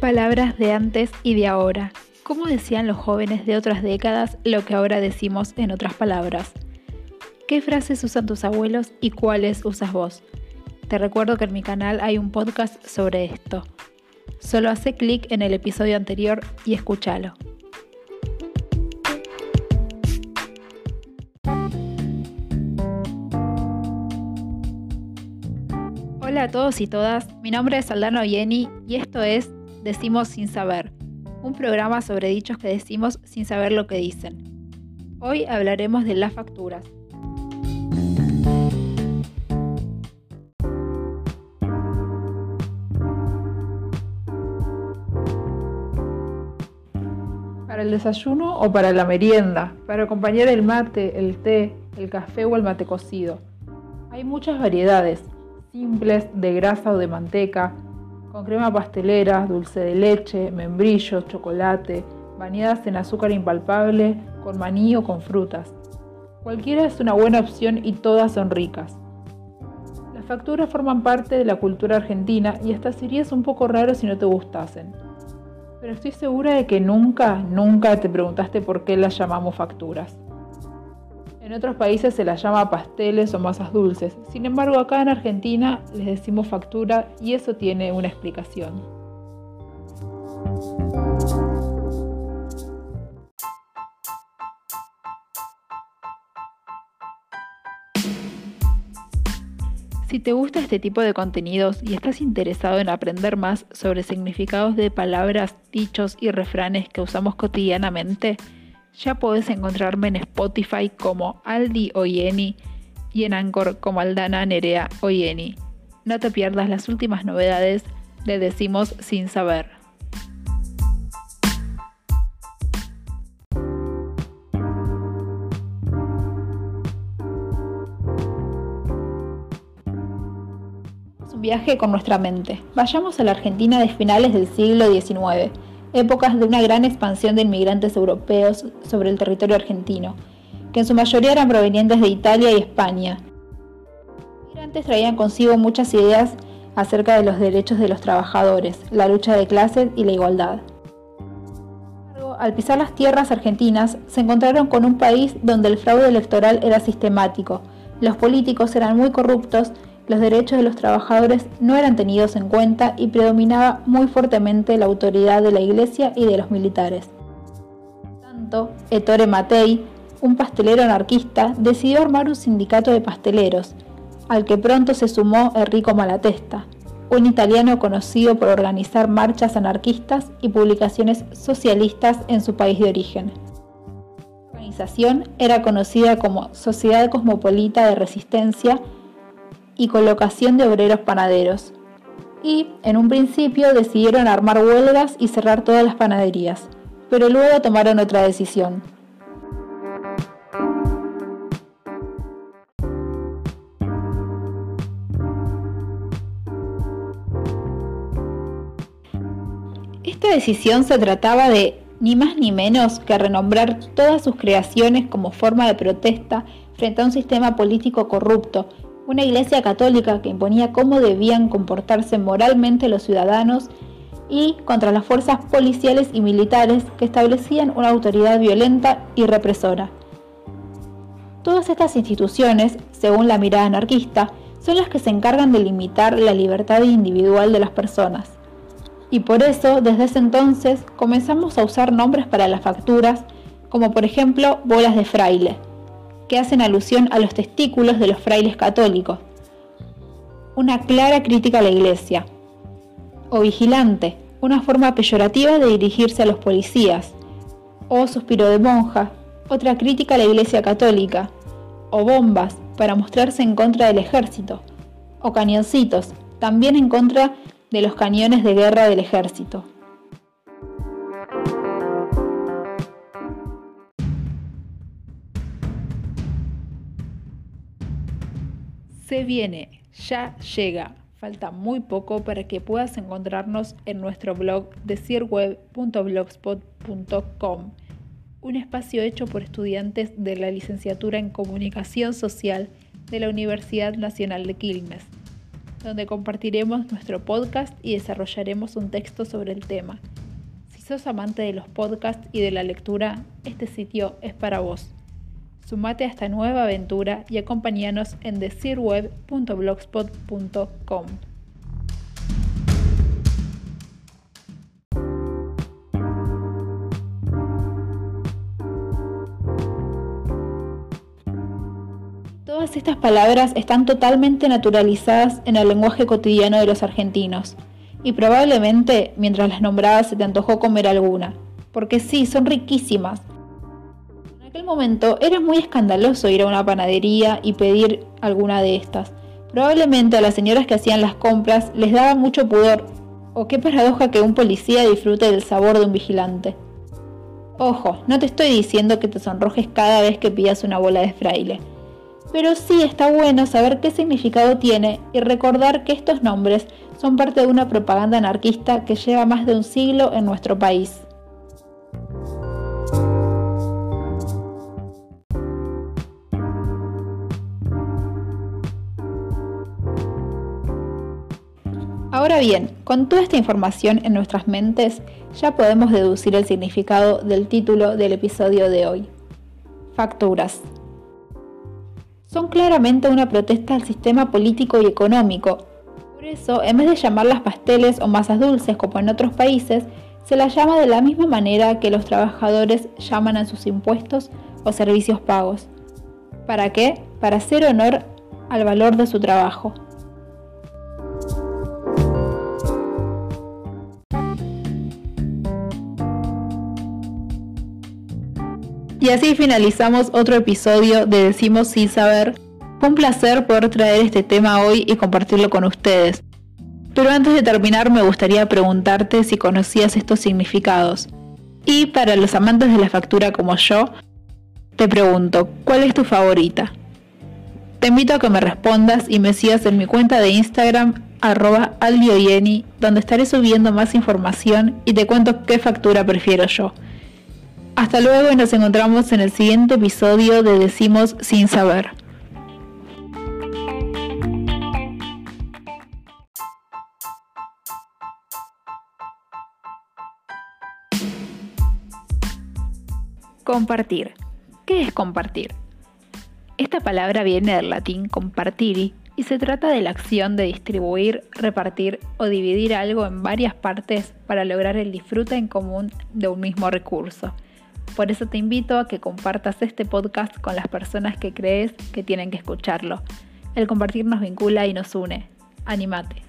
Palabras de antes y de ahora. ¿Cómo decían los jóvenes de otras décadas lo que ahora decimos en otras palabras? ¿Qué frases usan tus abuelos y cuáles usas vos? Te recuerdo que en mi canal hay un podcast sobre esto. Solo hace clic en el episodio anterior y escúchalo. Hola a todos y todas, mi nombre es Aldana Oyeni y esto es Decimos sin saber, un programa sobre dichos que decimos sin saber lo que dicen. Hoy hablaremos de las facturas. Para el desayuno o para la merienda, para acompañar el mate, el té, el café o el mate cocido. Hay muchas variedades, simples, de grasa o de manteca, con crema pastelera, dulce de leche, membrillo, chocolate, bañadas en azúcar impalpable, con maní o con frutas. Cualquiera es una buena opción y todas son ricas. Las facturas forman parte de la cultura argentina y hasta serías un poco raro si no te gustasen. Pero estoy segura de que nunca, nunca te preguntaste por qué las llamamos facturas. En otros países se las llama pasteles o masas dulces. Sin embargo, acá en Argentina les decimos factura y eso tiene una explicación. Si te gusta este tipo de contenidos y estás interesado en aprender más sobre significados de palabras, dichos y refranes que usamos cotidianamente, ya podés encontrarme en Spotify como Aldi Oyeni y en Anchor como Aldana Nerea Oyeni. No te pierdas las últimas novedades de Decimos Sin Saber. un viaje con nuestra mente. Vayamos a la Argentina de finales del siglo XIX épocas de una gran expansión de inmigrantes europeos sobre el territorio argentino, que en su mayoría eran provenientes de Italia y España. Los inmigrantes traían consigo muchas ideas acerca de los derechos de los trabajadores, la lucha de clases y la igualdad. Al pisar las tierras argentinas, se encontraron con un país donde el fraude electoral era sistemático, los políticos eran muy corruptos los derechos de los trabajadores no eran tenidos en cuenta y predominaba muy fuertemente la autoridad de la iglesia y de los militares. tanto, Ettore Mattei, un pastelero anarquista, decidió armar un sindicato de pasteleros, al que pronto se sumó Enrico Malatesta, un italiano conocido por organizar marchas anarquistas y publicaciones socialistas en su país de origen. La organización era conocida como Sociedad Cosmopolita de Resistencia y colocación de obreros panaderos. Y, en un principio, decidieron armar huelgas y cerrar todas las panaderías, pero luego tomaron otra decisión. Esta decisión se trataba de ni más ni menos que renombrar todas sus creaciones como forma de protesta frente a un sistema político corrupto una iglesia católica que imponía cómo debían comportarse moralmente los ciudadanos y contra las fuerzas policiales y militares que establecían una autoridad violenta y represora. Todas estas instituciones, según la mirada anarquista, son las que se encargan de limitar la libertad individual de las personas. Y por eso, desde ese entonces, comenzamos a usar nombres para las facturas, como por ejemplo bolas de fraile, que hacen alusión a los testículos de los frailes católicos. Una clara crítica a la iglesia. O vigilante, una forma peyorativa de dirigirse a los policías. O suspiro de monja, otra crítica a la iglesia católica. O bombas, para mostrarse en contra del ejército. O cañoncitos, también en contra de los cañones de guerra del ejército. Se viene, ya llega. Falta muy poco para que puedas encontrarnos en nuestro blog decirweb.blogspot.com, un espacio hecho por estudiantes de la licenciatura en Comunicación Social de la Universidad Nacional de Quilmes. donde compartiremos nuestro podcast y desarrollaremos un texto sobre el tema. Si sos amante de los podcasts y de la lectura, este sitio es para vos. Sumate a esta nueva aventura y acompáñanos en decirweb.blogspot.com. Todas estas palabras están totalmente naturalizadas en el lenguaje cotidiano de los argentinos, y probablemente mientras las nombrabas se te antojó comer alguna, porque sí, son riquísimas. Aquel momento era muy escandaloso ir a una panadería y pedir alguna de estas. Probablemente a las señoras que hacían las compras les daba mucho pudor, o qué paradoja que un policía disfrute del sabor de un vigilante. Ojo, no te estoy diciendo que te sonrojes cada vez que pidas una bola de fraile pero sí está bueno saber qué significado tiene y recordar que estos nombres son parte de una propaganda anarquista que lleva más de un siglo en nuestro país. Ahora bien, con toda esta información en nuestras mentes, ya podemos deducir el significado del título del episodio de hoy. Facturas son claramente una protesta al sistema político y económico. Por eso, en vez de llamarlas pasteles o masas dulces como en otros países, se las llama de la misma manera que los trabajadores llaman a sus impuestos o servicios pagos. ¿Para qué? Para hacer honor al valor de su trabajo. Y así finalizamos otro episodio de Decimos sin saber. Fue un placer poder traer este tema hoy y compartirlo con ustedes. Pero antes de terminar me gustaría preguntarte si conocías estos significados. Y para los amantes de la factura como yo, te pregunto, ¿cuál es tu favorita? Te invito a que me respondas y me sigas en mi cuenta de Instagram arroba albioyeni, donde estaré subiendo más información y te cuento qué factura prefiero yo. Hasta luego y nos encontramos en el siguiente episodio de Decimos sin saber. Compartir. ¿Qué es compartir? Esta palabra viene del latín compartiri y se trata de la acción de distribuir, repartir o dividir algo en varias partes para lograr el disfrute en común de un mismo recurso. Por eso te invito a que compartas este podcast con las personas que crees que tienen que escucharlo. El compartir nos vincula y nos une. Animate.